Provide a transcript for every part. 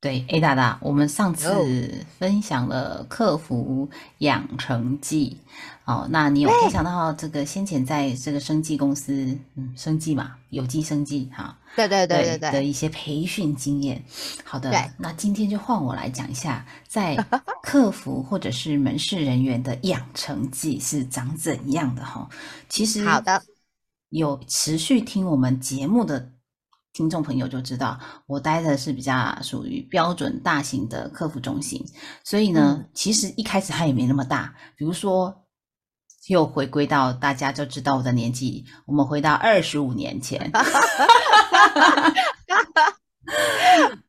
对，A 大大，我们上次分享了客服养成记，哦，那你有分享到这个先前在这个生技公司，嗯，生技嘛，有机生技，哈，对对对对对的一些培训经验。好的，那今天就换我来讲一下，在 客服或者是门市人员的养成记是长怎样的哈。其实好的，有持续听我们节目的。听众朋友就知道，我待的是比较属于标准大型的客服中心，所以呢，其实一开始它也没那么大。比如说，又回归到大家就知道我的年纪，我们回到二十五年前，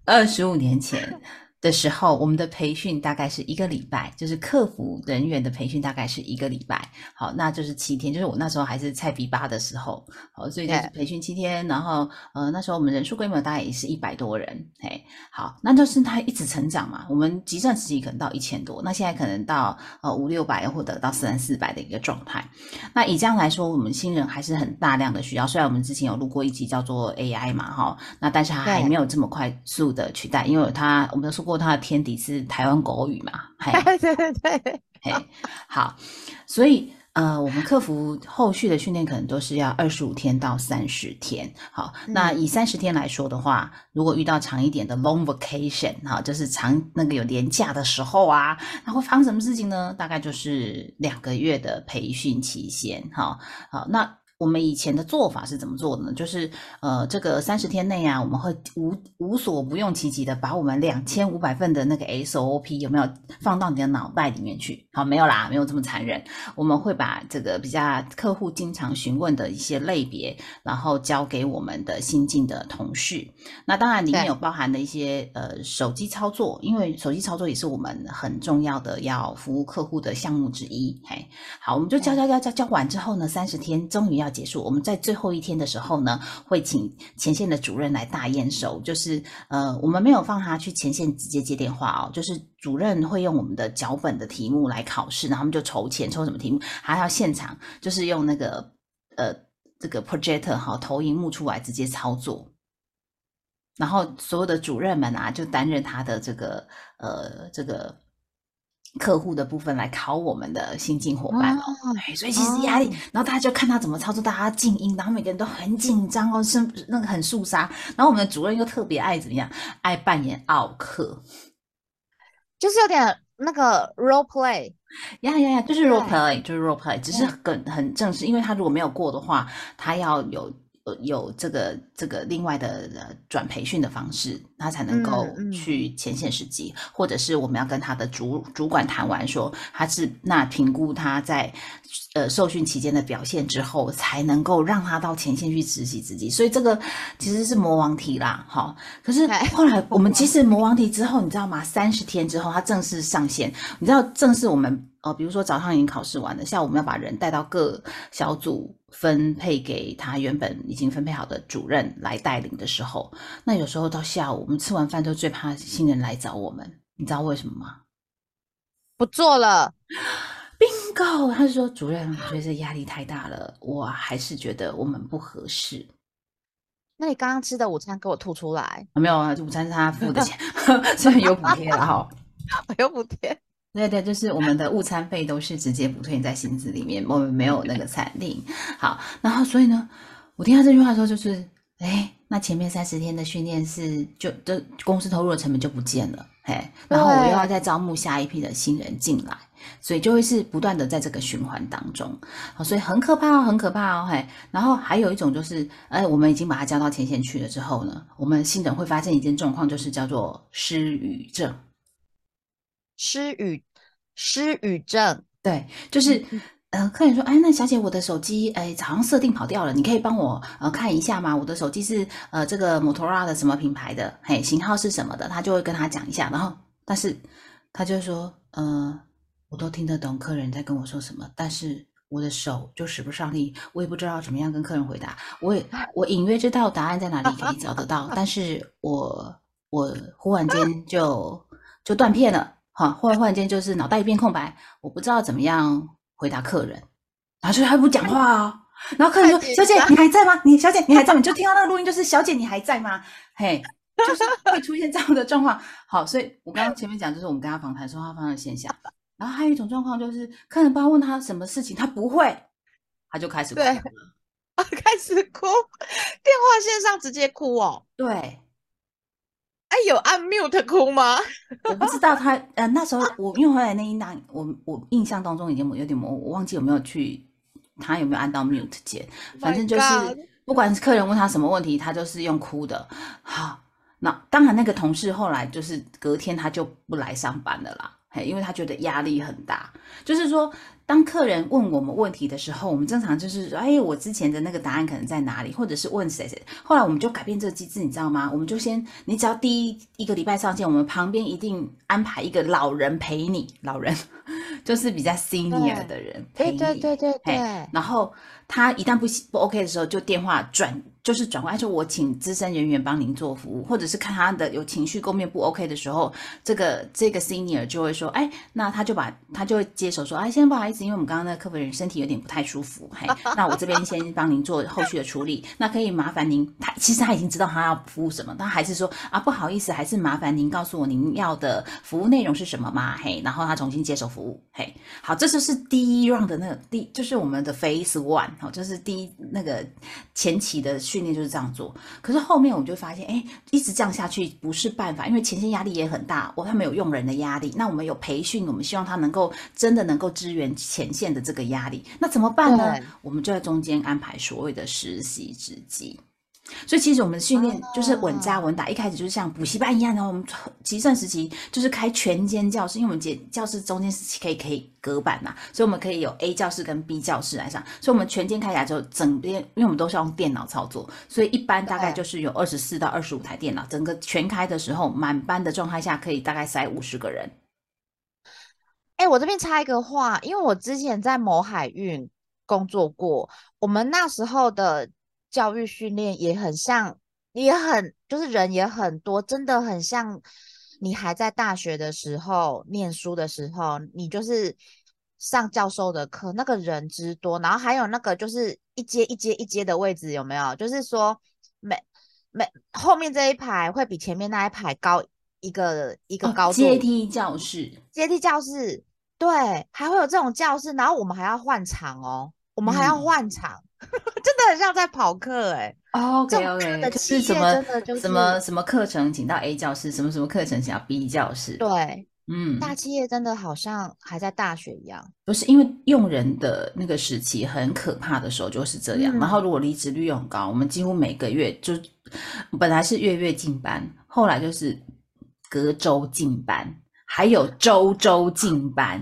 二十五年前。的时候，我们的培训大概是一个礼拜，就是客服人员的培训大概是一个礼拜。好，那就是七天，就是我那时候还是菜比八的时候，好，所以就是培训七天。然后，呃，那时候我们人数规模大概也是一百多人。嘿，好，那就是它一直成长嘛。我们集战时期可能到一千多，那现在可能到呃五六百或者到三四百的一个状态。那以这样来说，我们新人还是很大量的需要。虽然我们之前有录过一集叫做 AI 嘛，哈，那但是它还没有这么快速的取代，因为它我们都说过。他的天敌是台湾狗语嘛？对对对，嘿，好，所以呃，我们客服后续的训练可能都是要二十五天到三十天。好，那以三十天来说的话，如果遇到长一点的 long vacation，哈，就是长那个有年假的时候啊，那会发生什么事情呢？大概就是两个月的培训期限。哈，好，那。我们以前的做法是怎么做的呢？就是呃，这个三十天内啊，我们会无无所不用其极的把我们两千五百份的那个 SOP 有没有放到你的脑袋里面去？好，没有啦，没有这么残忍。我们会把这个比较客户经常询问的一些类别，然后交给我们的新进的同事。那当然里面有包含的一些呃手机操作，因为手机操作也是我们很重要的要服务客户的项目之一。嘿，好，我们就教教教教教完之后呢，三十天终于要。结束，我们在最后一天的时候呢，会请前线的主任来大验收。就是呃，我们没有放他去前线直接接电话哦，就是主任会用我们的脚本的题目来考试，然后他们就筹钱，抽什么题目，还要现场就是用那个呃这个 projector 哈投影幕出来直接操作，然后所有的主任们啊就担任他的这个呃这个。客户的部分来考我们的新进伙伴哦，所以其实压力，然后大家就看他怎么操作，大家静音，然后每个人都很紧张哦，是那个很肃杀，然后我们的主任又特别爱怎么样，爱扮演奥克，就是有点那个 role play，呀呀呀，就是 role play，就是 role play，只是很很正式，因为他如果没有过的话，他要有。呃，有这个这个另外的转培训的方式，他才能够去前线实习，或者是我们要跟他的主主管谈完，说他是那评估他在呃受训期间的表现之后，才能够让他到前线去实习自己。所以这个其实是魔王题啦，哈。可是后来我们其实魔王题之后，你知道吗？三十天之后，他正式上线。你知道，正式我们。哦，比如说早上已经考试完了，下午我们要把人带到各小组分配给他原本已经分配好的主任来带领的时候，那有时候到下午我们吃完饭都最怕新人来找我们，你知道为什么吗？不做了，bingo，他说主任，我觉得这压力太大了，我还是觉得我们不合适。那你刚刚吃的午餐给我吐出来？没有啊，午餐是他付的钱，虽然有补贴了哈，有补贴。对对，就是我们的午餐费都是直接补退在薪资里面，我们没有那个餐厅。好，然后所以呢，我听到这句话的时候，就是，哎，那前面三十天的训练是就这公司投入的成本就不见了，嘿，然后我又要再招募下一批的新人进来，所以就会是不断的在这个循环当中，好，所以很可怕哦，很可怕哦，嘿。然后还有一种就是，哎，我们已经把它交到前线去了之后呢，我们新人会发现一件状况，就是叫做失语症。失语，失语症，对，就是呃，客人说，哎，那小姐，我的手机，哎，好像设定跑掉了，你可以帮我呃看一下吗？我的手机是呃这个摩托罗拉的什么品牌的，嘿，型号是什么的？他就会跟他讲一下，然后，但是他就说，呃，我都听得懂客人在跟我说什么，但是我的手就使不上力，我也不知道怎么样跟客人回答，我也 我隐约知道答案在哪里可以找得到，但是我我忽然间就就断片了，哈，忽然忽然间就是脑袋一片空白，我不知道怎么样。回答客人，然后就他不讲话啊。然后客人说：“小姐，你还在吗？你小姐，你还在吗？”你就听到那个录音，就是“小姐，你还在吗？”嘿，就是会出现这样的状况。好，所以我刚刚前面讲，就是我们跟他访谈说他发生的现象。然后还有一种状况，就是客人不知道问他什么事情，他不会，他就开始哭了，开始哭，电话线上直接哭哦。对。哎，有按 mute 哭吗？我不知道他，呃，那时候我因为回来那一档，我我印象当中已经有点模糊，我忘记有没有去，他有没有按到 mute 键，反正就是不管是客人问他什么问题，他就是用哭的。好，那当然那个同事后来就是隔天他就不来上班了啦，嘿，因为他觉得压力很大，就是说。当客人问我们问题的时候，我们正常就是说，哎，我之前的那个答案可能在哪里，或者是问谁谁。后来我们就改变这个机制，你知道吗？我们就先，你只要第一一个礼拜上线，我们旁边一定安排一个老人陪你，老人 就是比较 senior 的人陪你，对对对对对。然后他一旦不不 OK 的时候，就电话转。就是转过来说，我请资深人员帮您做服务，或者是看他的有情绪构面不 OK 的时候，这个这个 senior 就会说，哎，那他就把他就会接手说，哎，先不好意思，因为我们刚刚那个客服人身体有点不太舒服，嘿，那我这边先帮您做后续的处理，那可以麻烦您，他其实他已经知道他要服务什么，他还是说啊，不好意思，还是麻烦您告诉我您要的服务内容是什么嘛？嘿，然后他重新接手服务，嘿，好，这就是第一 round 的那个第，就是我们的 phase one，好，就是第一那个前期的。训练就是这样做，可是后面我们就发现，哎，一直这样下去不是办法，因为前线压力也很大，我他们有用人的压力，那我们有培训，我们希望他能够真的能够支援前线的这个压力，那怎么办呢？我们就在中间安排所谓的实习之机。所以其实我们的训练就是稳扎稳打，一开始就是像补习班一样然后。我们集盛时期就是开全间教室，因为我们间教室中间是可以可以隔板嘛，所以我们可以有 A 教室跟 B 教室来上。所以我们全间开起来之后，整边因为我们都是用电脑操作，所以一般大概就是有二十四到二十五台电脑。整个全开的时候，满班的状态下可以大概塞五十个人。哎，我这边插一个话，因为我之前在某海运工作过，我们那时候的。教育训练也很像，也很就是人也很多，真的很像你还在大学的时候念书的时候，你就是上教授的课，那个人之多，然后还有那个就是一阶一阶一阶的位置有没有？就是说每每后面这一排会比前面那一排高一个一个高度阶梯教室，阶梯教室对，还会有这种教室，然后我们还要换场哦，我们还要换场。真的很像在跑课哎，OK OK，就是什么什么什么课程请到 A 教室，什么什么课程请到 B 教室，对，嗯，大企业真的好像还在大学一样，不是因为用人的那个时期很可怕的时候就是这样，然后如果离职率又很高，我们几乎每个月就本来是月月进班，后来就是隔周进班，还有周周进班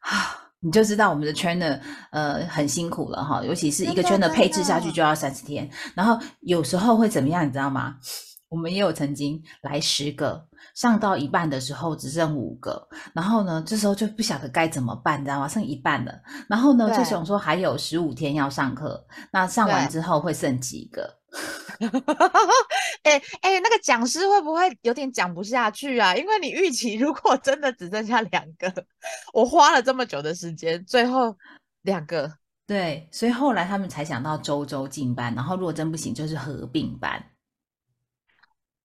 啊。你就知道我们的圈的呃很辛苦了哈，尤其是一个圈的配置下去就要三十天，然后有时候会怎么样，你知道吗？我们也有曾经来十个，上到一半的时候只剩五个，然后呢，这时候就不晓得该怎么办，你知道吗？剩一半了，然后呢就想说还有十五天要上课，那上完之后会剩几个？哎哎，那个讲师会不会有点讲不下去啊？因为你预期如果真的只剩下两个，我花了这么久的时间，最后两个，对，所以后来他们才想到周周进班，然后如果真不行，就是合并班。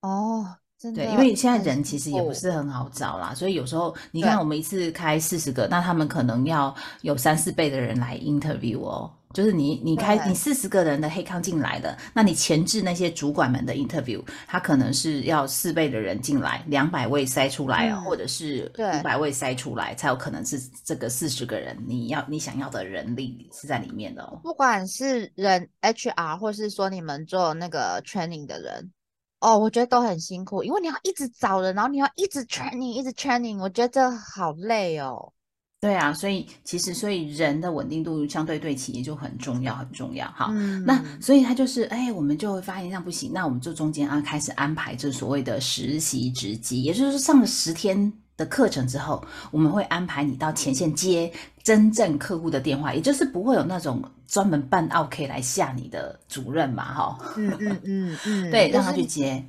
哦，对，因为现在人其实也不是很好找啦，所以有时候你看我们一次开四十个，那他们可能要有三四倍的人来 interview 哦。就是你，你开你四十个人的黑康进来的，那你前置那些主管们的 interview，他可能是要四倍的人进来，两百位筛出来，或者是五百位筛出来，才有可能是这个四十个人你要你想要的人力是在里面的哦。不管是人 HR，或是说你们做那个 training 的人，哦，我觉得都很辛苦，因为你要一直找人，然后你要一直 training，一直 training，我觉得这好累哦。对啊，所以其实所以人的稳定度相对对企业就很重要，很重要。好，嗯。那所以他就是，哎，我们就会发现这样不行，那我们就中间啊开始安排这所谓的实习职机，也就是上了十天的课程之后，我们会安排你到前线接真正客户的电话，也就是不会有那种专门办 OK 来吓你的主任嘛，哈、嗯嗯嗯嗯，对，让他去接。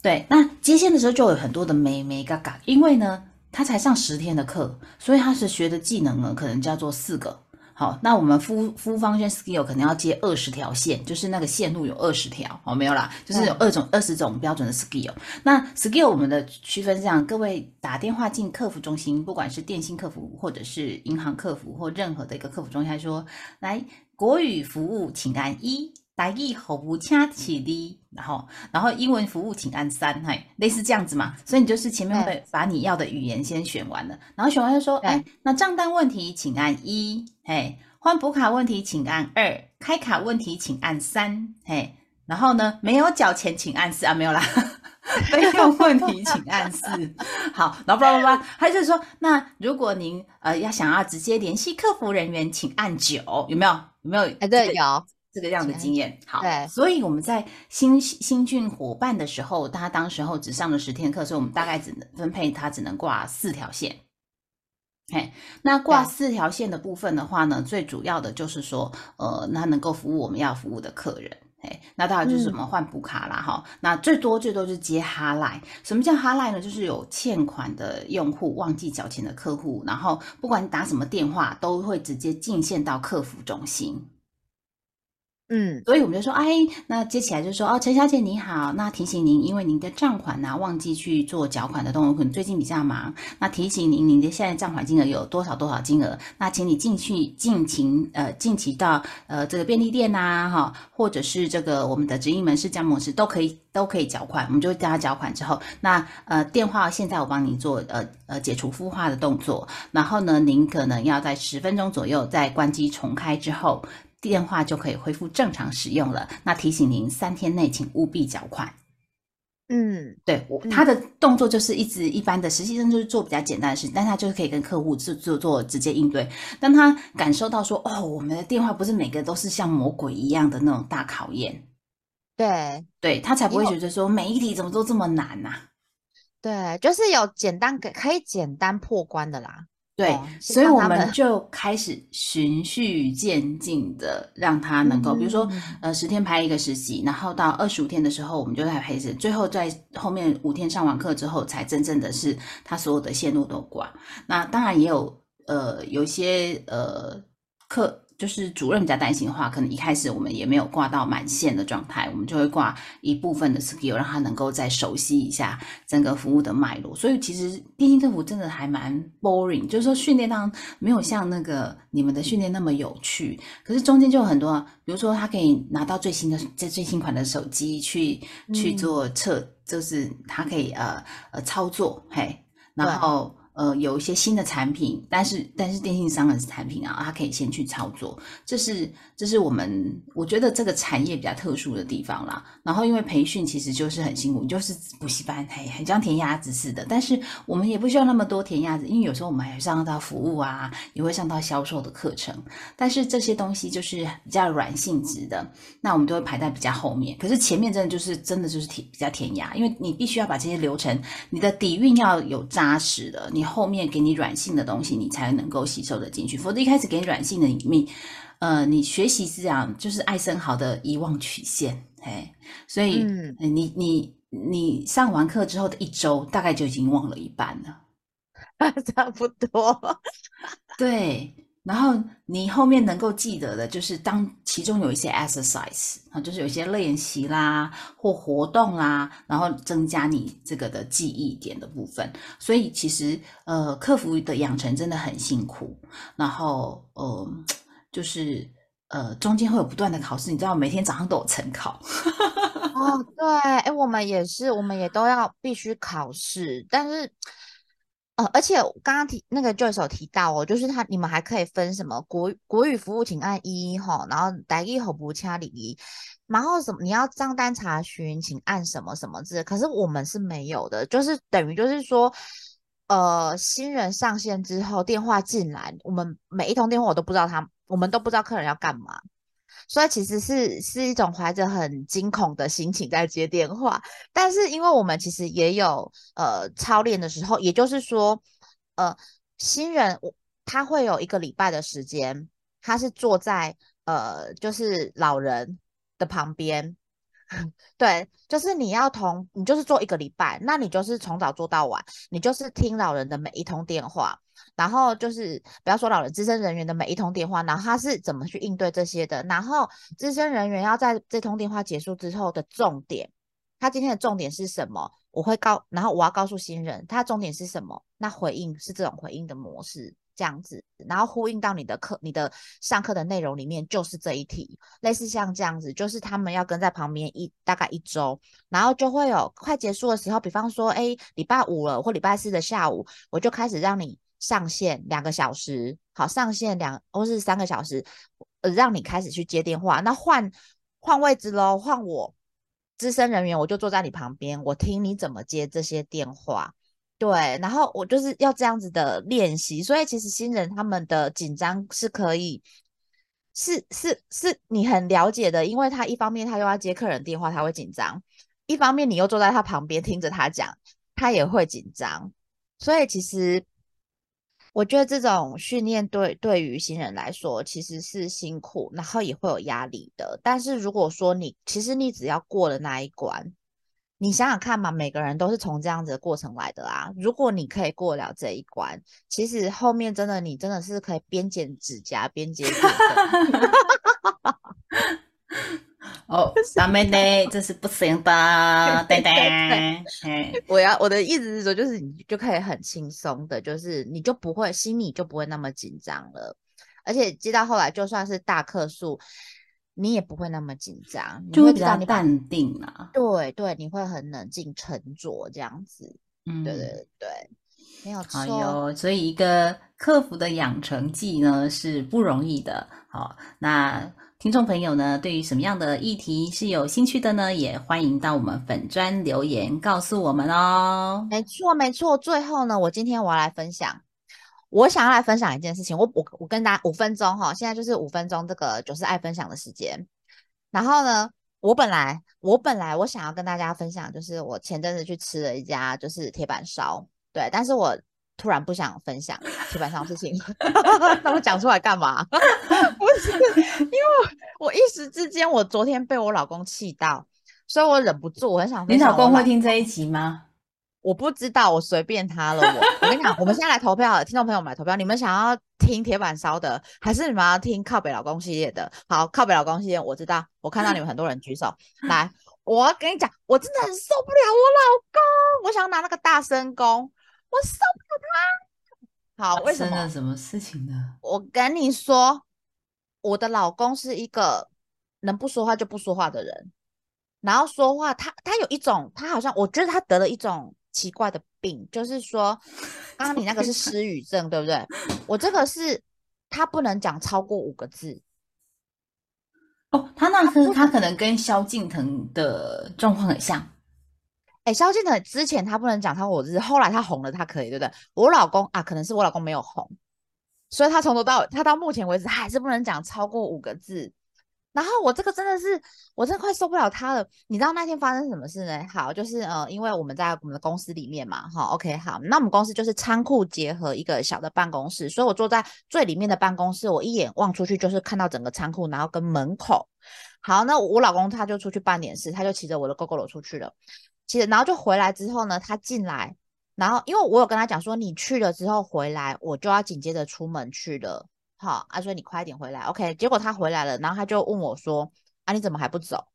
对，那接线的时候就有很多的美美嘎嘎，因为呢，他才上十天的课，所以他是学的技能呢，可能叫做四个。好，那我们夫夫方圈 skill 可能要接二十条线，就是那个线路有二十条，哦，没有啦，就是有二种二十种标准的 skill。那 skill 我们的区分是这样，各位打电话进客服中心，不管是电信客服或者是银行客服或任何的一个客服中心，他说来国语服务请按一，台语服务请起立，然后然后英文服务请按三，嘿，类似这样子嘛。所以你就是前面会把你要的语言先选完了，然后选完就说，对哎，那账单问题请按一，嘿，换补卡问题请按二，开卡问题请按三，嘿，然后呢没有缴钱请按四啊，没有啦。费用问题请按四，好，然后叭叭叭，他就说，那如果您呃要想要直接联系客服人员，请按九，有没有？有没有？哎，对，有，这个样的经验。好，对所以我们在新新训伙伴的时候，他当时候只上了十天课，所以我们大概只能分配他只能挂四条线。嘿，那挂四条线的部分的话呢，最主要的就是说，呃，那能够服务我们要服务的客人。嘿，那当然就是什么换补卡啦，哈、那最多最多就是接哈赖。什么叫哈赖呢？就是有欠款的用户忘记缴钱的客户，然后不管你打什么电话，都会直接进线到客服中心。嗯，所以我们就说，哎，那接起来就说，哦，陈小姐你好，那提醒您，因为您的账款呢、忘记去做缴款的动作，可能最近比较忙，那提醒您，您的现在账款金额有多少多少金额，那请你进去尽情呃近期到呃这个便利店呐、哈，或者是这个我们的直营门市加盟市都可以都可以缴款，我们就叫他缴款之后，那呃电话现在我帮您做呃呃解除孵化的动作，然后呢，您可能要在十分钟左右再关机重开之后。电话就可以恢复正常使用了。那提醒您，三天内请务必缴款。嗯，对我，嗯他的动作就是一直一般的，实习生就是做比较简单的事情，但他就是可以跟客户做做做直接应对。当他感受到说，哦，我们的电话不是每个都是像魔鬼一样的那种大考验，对对他才不会觉得说每一题怎么都这么难呐、对，就是有简单可可以简单破关的啦。对，哦所以我们们就开始循序渐进的让他能够，比如说嗯，呃，十天排一个实习，然后到二十五天的时候，我们就在陪着，最后在后面五天上完课之后，才真正的是他所有的线路都挂。那当然也有呃有一些呃课。就是主任比较担心的话，可能一开始我们也没有挂到满线的状态，我们就会挂一部分的 skill，让他能够再熟悉一下整个服务的脉络。所以其实电信政府真的还蛮 boring，就是说训练当没有像那个你们的训练那么有趣。可是中间就有很多啊，比如说他可以拿到最新的这最新款的手机去去嗯做测，就是他可以呃呃操作，嘿，然后。呃，有一些新的产品，但是但是电信商的产品啊，它可以先去操作，这是这是我们我觉得这个产业比较特殊的地方啦。然后因为培训其实就是很辛苦，就是补习班，嘿，很像填鸭子似的。但是我们也不需要那么多填鸭子，因为有时候我们还上到服务啊，也会上到销售的课程。但是这些东西就是比较软性质的，那我们都会排在比较后面。可是前面真的就是真的就是填比较填鸭，因为你必须要把这些流程，你的底蕴要有扎实的，你后面给你软性的东西，你才能够吸收的进去。否则一开始给你软性的，你呃，你学习是这样，就是艾森豪的遗忘曲线，哎，所以、嗯呃你你你上完课之后的一周，大概就已经忘了一半了。差不多。对，然后你后面能够记得的，就是当其中有一些 exercise 啊，就是有一些练习啦或活动啦，然后增加你这个的记忆点的部分。所以其实呃，客服的养成真的很辛苦，然后呃，就是呃，中间会有不断的考试，你知道，每天早上都有晨考。哦，对，哎，我们也是，我们也都要必须考试，但是，呃，而且刚刚提那个 Joyce 有提到哦，就是他你们还可以分什么国国语服务，请按一哈，然后台语吼不掐里，然后什么你要账单查询，请按什么什么字，可是我们是没有的，就是等于就是说。呃，新人上线之后，电话进来，我们每一通电话我都不知道他，我们都不知道客人要干嘛，所以其实是是一种怀着很惊恐的心情在接电话。但是因为我们其实也有呃操练的时候，也就是说，呃，新人我他会有一个礼拜的时间，他是坐在呃就是老人的旁边。对，就是你要同你就是做一个礼拜，那你就是从早做到晚，你就是听老人的每一通电话，然后就是不要说老人资深人员的每一通电话，然后他是怎么去应对这些的，然后资深人员要在这通电话结束之后的重点，他今天的重点是什么？我会告，然后我要告诉新人他重点是什么，那回应是这种回应的模式。这样子，然后呼应到你的课、你的上课的内容里面，就是这一题，类似像这样子，就是他们要跟在旁边一大概一周，然后就会有快结束的时候，比方说，哎，礼拜五了或礼拜四的下午，我就开始让你上线两个小时，好，上线两或是三个小时，呃，让你开始去接电话，那换换位置喽，换我资深人员，我就坐在你旁边，我听你怎么接这些电话。对，然后我就是要这样子的练习，所以其实新人他们的紧张是可以，是是是你很了解的，因为他一方面他又要接客人电话，他会紧张；一方面你又坐在他旁边听着他讲，他也会紧张。所以其实我觉得这种训练对对于新人来说其实是辛苦，然后也会有压力的。但是如果说你其实你只要过了那一关。你想想看嘛，每个人都是从这样子的过程来的啊。如果你可以过了这一关，其实后面真的你真的是可以边剪指甲边接电 哦，咱们呢这是不行的，对对。我要我的意思是说，就是你就可以很轻松的，就是你就不会心里就不会那么紧张了，而且接到后来就算是大客数。你也不会那么紧张，就会比较淡定啊。对对，你会很冷静沉着这样子。嗯，对对对，没有错。哟，所以一个客服的养成记呢是不容易的。好，那听众朋友呢，对于什么样的议题是有兴趣的呢？也欢迎到我们粉专留言告诉我们哦。没错没错，最后呢，我今天我要来分享。我想要来分享一件事情，我我我跟大家五分钟哈，现在就是五分钟这个就是爱分享的时间。然后呢，我本来我本来我想要跟大家分享，就是我前阵子去吃了一家就是铁板烧，对，但是我突然不想分享铁板烧事情，那我讲出来干嘛？不是，因为我一时之间我昨天被我老公气到，所以我忍不住，我很想。你老公会听这一集吗？我不知道，我随便他了。我我跟你讲，我们现在来投票了，听众朋友们来投票。你们想要听铁板烧的，还是你们要听靠北老公系列的？好，靠北老公系列，我知道，我看到你们很多人举手。来，我跟你讲，我真的很受不了我老公，我想拿那个大声公，我受不了他。好，为什么？什么事情呢？我跟你说，我的老公是一个能不说话就不说话的人，然后说话，他他有一种，他好像我觉得他得了一种。奇怪的病，就是说，刚刚你那个是失语症，对不对？我这个是他不能讲超过五个字。哦，他那是他可能跟萧敬腾的状况很像。哎，萧敬腾之前他不能讲超过五个字，后来他红了，他可以，对不对？我老公啊，可能是我老公没有红，所以他从头到他到目前为止还是不能讲超过五个字。然后我这个真的是，我真的快受不了他了。你知道那天发生什么事呢？好，就是呃，因为我们在我们的公司里面嘛，哈，OK，好，那我们公司就是仓库结合一个小的办公室，所以我坐在最里面的办公室，我一眼望出去就是看到整个仓库，然后跟门口。好，那我老公他就出去办点事，他就骑着我的 GoGo 出去了。骑着，然后就回来之后呢，他进来，然后因为我有跟他讲说，你去了之后回来，我就要紧接着出门去了。好，啊，所以你快点回来，OK。结果他回来了，然后他就问我说：“啊，你怎么还不走？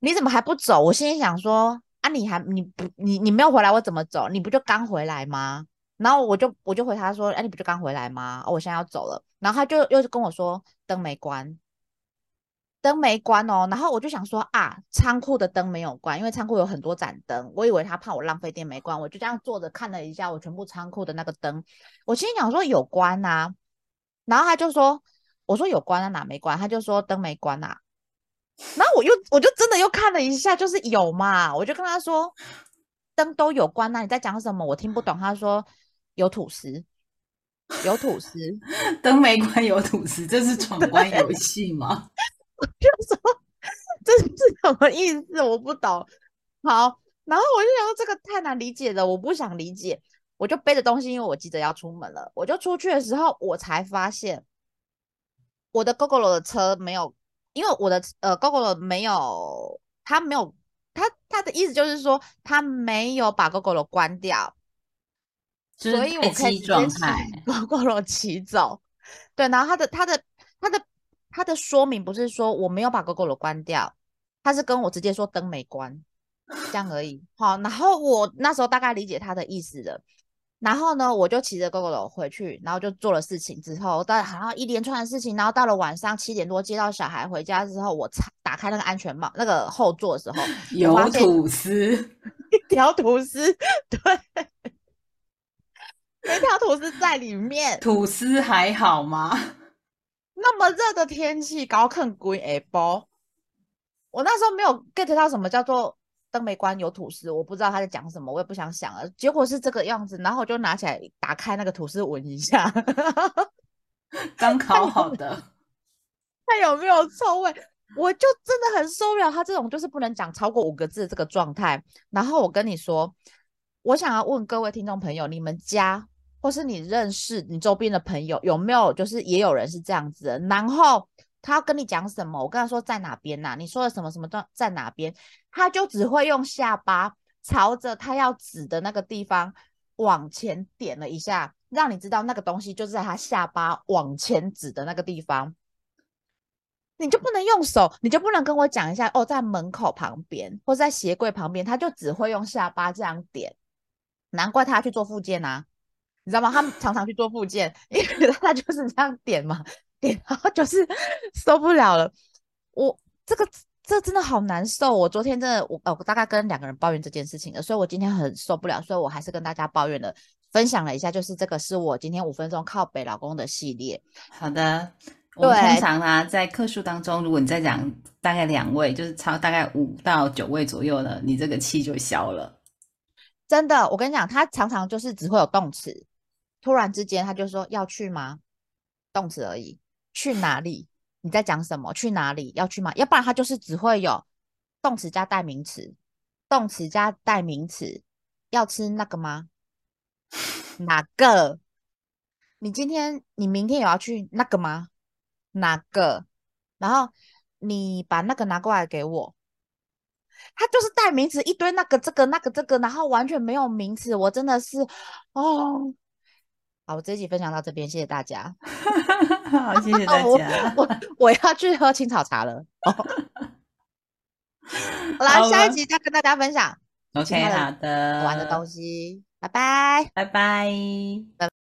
你怎么还不走？”我心里想说：“啊，你还你不你你没有回来，我怎么走？你不就刚回来吗？”然后我就我就回他说：“哎，你不就刚回来吗？我现在要走了。”然后他就又是跟我说：“灯没关，灯没关哦。”然后我就想说：“啊，仓库的灯没有关，因为仓库有很多盏灯，我以为他怕我浪费电没关。”我就这样坐着看了一下我全部仓库的那个灯，我心里想说：“有关呐。”然后他就说：“我说有关啊，哪没关？”他就说：“灯没关啊。”然后我又我就真的又看了一下，就是有嘛。我就跟他说：“灯都有关那你在讲什么？我听不懂。他说有吐司，有吐司，灯没关有吐司，这是闯关游戏吗？我就说这是什么意思？我不懂。好，然后我就想说这个太难理解了，我不想理解。我就背着东西，因为我急着要出门了。我就出去的时候，我才发现我的 GoGo 的车没有，因为我的呃 GoGo 没有，他没有，他他的意思就是说他没有把 GoGo 关掉，所以我可以状态 GoGo 骑走。对，然后他的他的他的他的说明不是说我没有把 GoGo 关掉，他是跟我直接说灯没关，这样而已。好，然后我那时候大概理解他的意思了。然后呢，我就骑着 GoGo 回去，然后就做了事情之后，到好像一连串的事情，然后到了晚上七点多接到小孩回家之后，我打开那个安全帽，那个后座的时候，有吐司，一条吐司，对，一条吐司在里面。吐司还好吗？那么热的天气，高啃鬼 A 包，我那时候没有 get 到什么叫做。灯没关，有吐司，我不知道他在讲什么，我也不想想了。结果是这个样子，然后我就拿起来打开那个吐司闻一下，刚烤好的，看有没有臭味。我就真的很受不了他这种就是不能讲超过五个字这个状态。然后我跟你说，我想要问各位听众朋友，你们家或是你认识你周边的朋友有没有就是也有人是这样子的？然后。他要跟你讲什么？我跟他说在哪边呐？你说的什么什么在在哪边？他就只会用下巴朝着他要指的那个地方往前点了一下，让你知道那个东西就是在他下巴往前指的那个地方。你就不能用手，你就不能跟我讲一下哦，在门口旁边或在鞋柜旁边，他就只会用下巴这样点。难怪他去做复健啊，你知道吗？他们常常去做复健，因为 他就是这样点嘛。点然后就是 受不了了，我这个这真的好难受。我昨天真的我呃，我大概跟两个人抱怨这件事情了，所以我今天很受不了，所以我还是跟大家抱怨了，分享了一下，就是这个是我今天五分钟靠北老公的系列。好的，我们通常呢在客数当中，如果你再讲大概两位，就是超大概五到九位左右呢，你这个气就消了。真的，我跟你讲，他常常就是只会有动词，突然之间他就说要去吗？动词而已。去哪里？你在讲什么？去哪里？要去吗？要不然它就是只会有动词加代名词，动词加代名词。要吃那个吗？哪个？你今天、你明天有要去那个吗？哪个？然后你把那个拿过来给我。他就是代名词一堆，那个、这个、那个、这个，然后完全没有名词。我真的是，哦。好，我这一集分享到这边，谢谢大家。好，谢谢大 家。我 我要去喝青草茶了。好啦，下一集再跟大家分享。OK，好的，玩的东西。拜拜拜，拜拜。